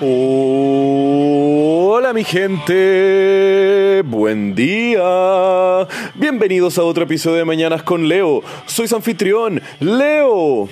Hola mi gente, buen día. Bienvenidos a otro episodio de Mañanas con Leo. Soy anfitrión, Leo.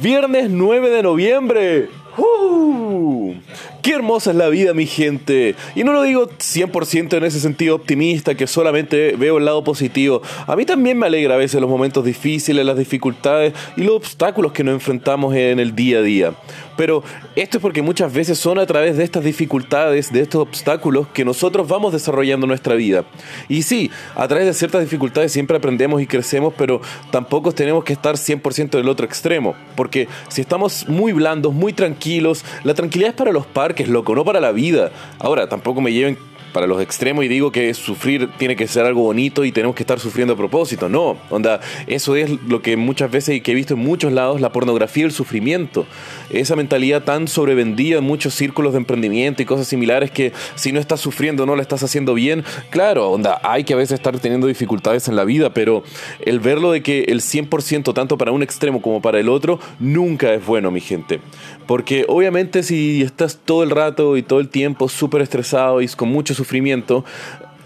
Viernes 9 de noviembre. ¡Uh! Qué hermosa es la vida, mi gente. Y no lo digo 100% en ese sentido optimista, que solamente veo el lado positivo. A mí también me alegra a veces los momentos difíciles, las dificultades y los obstáculos que nos enfrentamos en el día a día. Pero esto es porque muchas veces son a través de estas dificultades, de estos obstáculos, que nosotros vamos desarrollando nuestra vida. Y sí, a través de ciertas dificultades siempre aprendemos y crecemos, pero tampoco tenemos que estar 100% del otro extremo. Porque si estamos muy blandos, muy tranquilos, la tranquilidad es para los parques, loco, no para la vida. Ahora, tampoco me lleven para los extremos y digo que sufrir tiene que ser algo bonito y tenemos que estar sufriendo a propósito. No, onda, eso es lo que muchas veces y que he visto en muchos lados, la pornografía y el sufrimiento. Esa mentalidad tan sobrevendida en muchos círculos de emprendimiento y cosas similares que si no estás sufriendo no lo estás haciendo bien. Claro, onda, hay que a veces estar teniendo dificultades en la vida, pero el verlo de que el 100% tanto para un extremo como para el otro nunca es bueno, mi gente. Porque obviamente si estás todo el rato y todo el tiempo súper estresado y con mucho sufrimiento,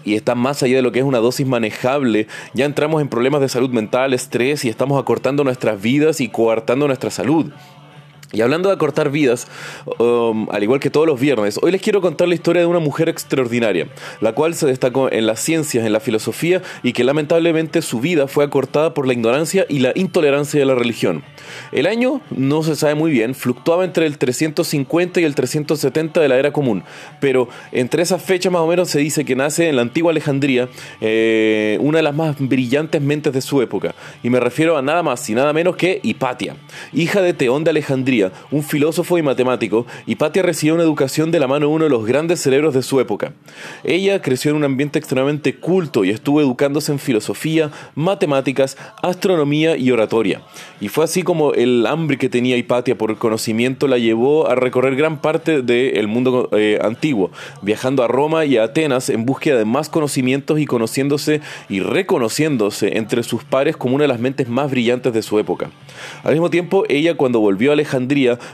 y está más allá de lo que es una dosis manejable, ya entramos en problemas de salud mental, estrés y estamos acortando nuestras vidas y coartando nuestra salud. Y hablando de acortar vidas, um, al igual que todos los viernes, hoy les quiero contar la historia de una mujer extraordinaria, la cual se destacó en las ciencias, en la filosofía y que lamentablemente su vida fue acortada por la ignorancia y la intolerancia de la religión. El año no se sabe muy bien, fluctuaba entre el 350 y el 370 de la era común, pero entre esas fechas más o menos se dice que nace en la antigua Alejandría eh, una de las más brillantes mentes de su época, y me refiero a nada más y nada menos que Hipatia, hija de Teón de Alejandría, un filósofo y matemático, Hipatia recibió una educación de la mano de uno de los grandes cerebros de su época. Ella creció en un ambiente extremadamente culto y estuvo educándose en filosofía, matemáticas, astronomía y oratoria. Y fue así como el hambre que tenía Hipatia por el conocimiento la llevó a recorrer gran parte del mundo eh, antiguo, viajando a Roma y a Atenas en búsqueda de más conocimientos y conociéndose y reconociéndose entre sus pares como una de las mentes más brillantes de su época. Al mismo tiempo, ella cuando volvió a Alejandría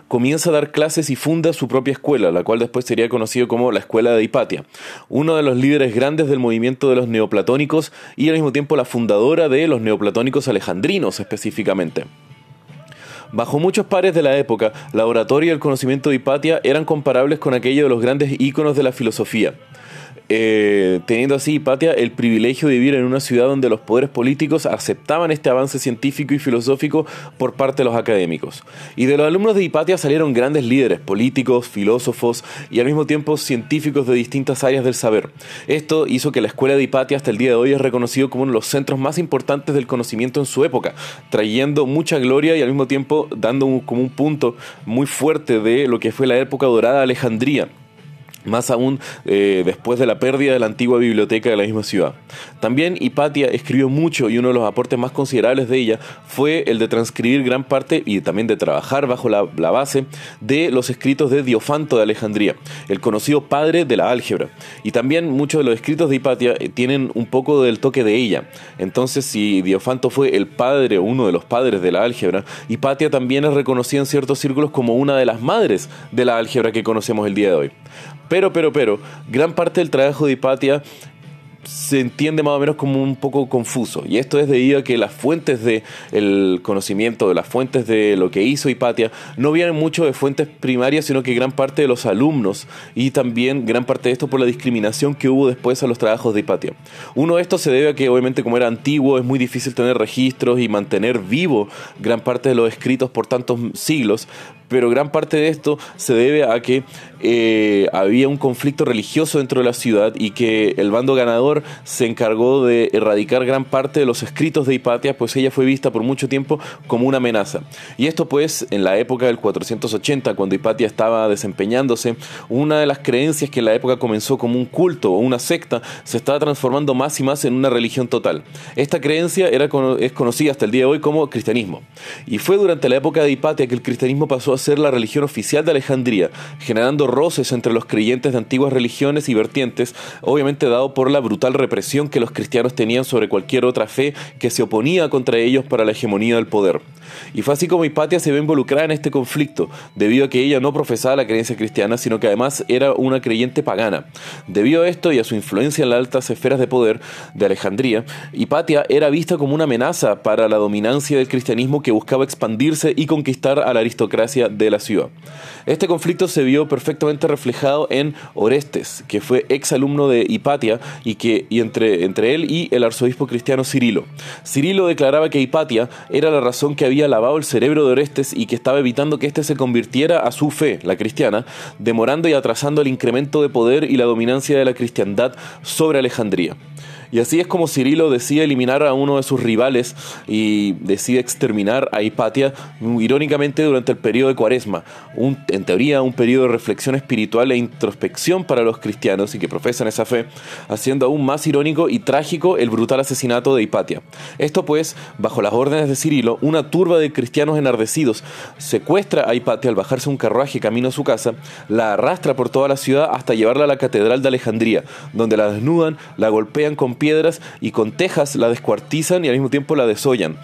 comienza a dar clases y funda su propia escuela, la cual después sería conocido como la Escuela de Hipatia, uno de los líderes grandes del movimiento de los neoplatónicos y al mismo tiempo la fundadora de los neoplatónicos alejandrinos específicamente. Bajo muchos pares de la época, la oratoria y el conocimiento de Hipatia eran comparables con aquellos de los grandes íconos de la filosofía. Eh, teniendo así Hipatia el privilegio de vivir en una ciudad donde los poderes políticos aceptaban este avance científico y filosófico por parte de los académicos. Y de los alumnos de Hipatia salieron grandes líderes, políticos, filósofos y al mismo tiempo científicos de distintas áreas del saber. Esto hizo que la escuela de Hipatia hasta el día de hoy es reconocido como uno de los centros más importantes del conocimiento en su época, trayendo mucha gloria y al mismo tiempo dando como un punto muy fuerte de lo que fue la época dorada de Alejandría más aún eh, después de la pérdida de la antigua biblioteca de la misma ciudad. También Hipatia escribió mucho y uno de los aportes más considerables de ella fue el de transcribir gran parte y también de trabajar bajo la, base de los escritos de Diofanto de Alejandría, el conocido padre de la álgebra. Y también muchos de los escritos de Hipatia eh, tienen un poco del toque de ella. Entonces, si Diofanto fue el padre o uno de los padres de la álgebra, Hipatia también es reconocida en ciertos círculos como una de las madres de la álgebra que conocemos el día de hoy. Pero, pero, pero, gran parte del trabajo de Hipatia se entiende más o menos como un poco confuso. Y esto es debido a que las fuentes del el conocimiento, de las fuentes de lo que hizo Hipatia, no vienen mucho de fuentes primarias, sino que gran parte de los alumnos y también gran parte de esto por la discriminación que hubo después a los trabajos de Hipatia. Uno de estos se debe a que obviamente como era antiguo es muy difícil tener registros y mantener vivo gran parte de los escritos por tantos siglos, pero gran parte de esto se debe a que eh, había un conflicto religioso dentro de la ciudad y que el bando ganador se encargó de erradicar gran parte de los escritos de Hipatia, pues ella fue vista por mucho tiempo como una amenaza. Y esto pues en la época del 480, cuando Hipatia estaba desempeñándose, una de las creencias que en la época comenzó como un culto o una secta, se estaba transformando más y más en una religión total. Esta creencia era, es conocida hasta el día de hoy como cristianismo. Y fue durante la época de Hipatia que el cristianismo pasó a ser la religión oficial de Alejandría, generando roces entre los creyentes de antiguas religiones y vertientes, obviamente dado por la brutal represión que los cristianos tenían sobre cualquier otra fe que se oponía contra ellos para la hegemonía del poder. Y fue así como Hipatia se ve involucrada en este conflicto, debido a que ella no profesaba la creencia cristiana, sino que además era una creyente pagana. Debido a esto y a su influencia en las altas esferas de poder de Alejandría, Hipatia era vista como una amenaza para la dominancia del cristianismo que buscaba expandirse y conquistar a la aristocracia de la ciudad. Este conflicto se vio perfectamente reflejado en Orestes, que fue ex alumno de Hipatia y que y entre, entre él y el arzobispo cristiano Cirilo. Cirilo declaraba que Hipatia era la razón que había lavado el cerebro de Orestes y que estaba evitando que éste se convirtiera a su fe, la cristiana, demorando y atrasando el incremento de poder y la dominancia de la cristiandad sobre Alejandría. Y así es como Cirilo decide eliminar a uno de sus rivales y decide exterminar a Hipatia, irónicamente durante el periodo de Cuaresma, un, en teoría un periodo de reflexión espiritual e introspección para los cristianos y que profesan esa fe, haciendo aún más irónico y trágico el brutal asesinato de Hipatia. Esto pues, bajo las órdenes de Cirilo, una turba de cristianos enardecidos secuestra a Hipatia al bajarse un carruaje camino a su casa, la arrastra por toda la ciudad hasta llevarla a la catedral de Alejandría, donde la desnudan, la golpean con piedras y con tejas la descuartizan y al mismo tiempo la desollan.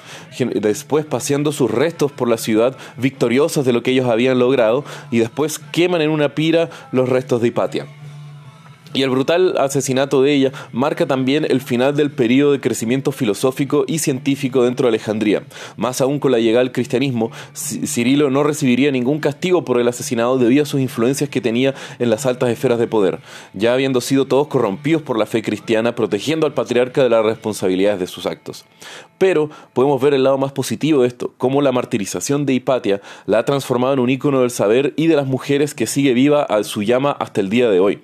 Después paseando sus restos por la ciudad, victoriosos de lo que ellos habían logrado, y después queman en una pira los restos de Hipatia. Y el brutal asesinato de ella marca también el final del periodo de crecimiento filosófico y científico dentro de Alejandría. Más aún con la llegada del cristianismo, Cirilo no recibiría ningún castigo por el asesinado debido a sus influencias que tenía en las altas esferas de poder, ya habiendo sido todos corrompidos por la fe cristiana, protegiendo al patriarca de las responsabilidades de sus actos. Pero podemos ver el lado más positivo de esto, cómo la martirización de Hipatia la ha transformado en un ícono del saber y de las mujeres que sigue viva a su llama hasta el día de hoy.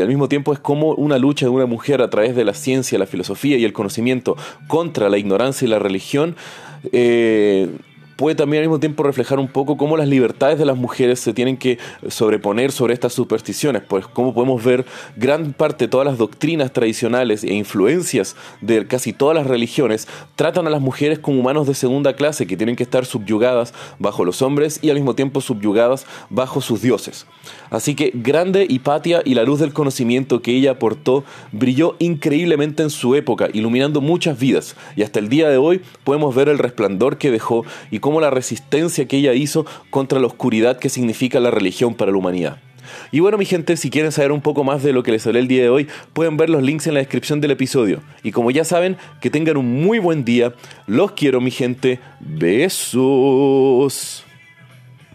Al mismo tiempo es como una lucha de una mujer a través de la ciencia, la filosofía y el conocimiento contra la ignorancia y la religión. Eh, puede también al mismo tiempo reflejar un poco cómo las libertades de las mujeres se tienen que sobreponer sobre estas supersticiones, pues como podemos ver gran parte de todas las doctrinas tradicionales e influencias de casi todas las religiones tratan a las mujeres como humanos de segunda clase que tienen que estar subyugadas bajo los hombres y al mismo tiempo subyugadas bajo sus dioses. Así que grande Hipatia y la luz del conocimiento que ella aportó brilló increíblemente en su época, iluminando muchas vidas, y hasta el día de hoy podemos ver el resplandor que dejó y cómo la resistencia que ella hizo contra la oscuridad que significa la religión para la humanidad. Y bueno, mi gente, si quieren saber un poco más de lo que les hablé el día de hoy, pueden ver los links en la descripción del episodio. Y como ya saben, que tengan un muy buen día. Los quiero, mi gente. Besos.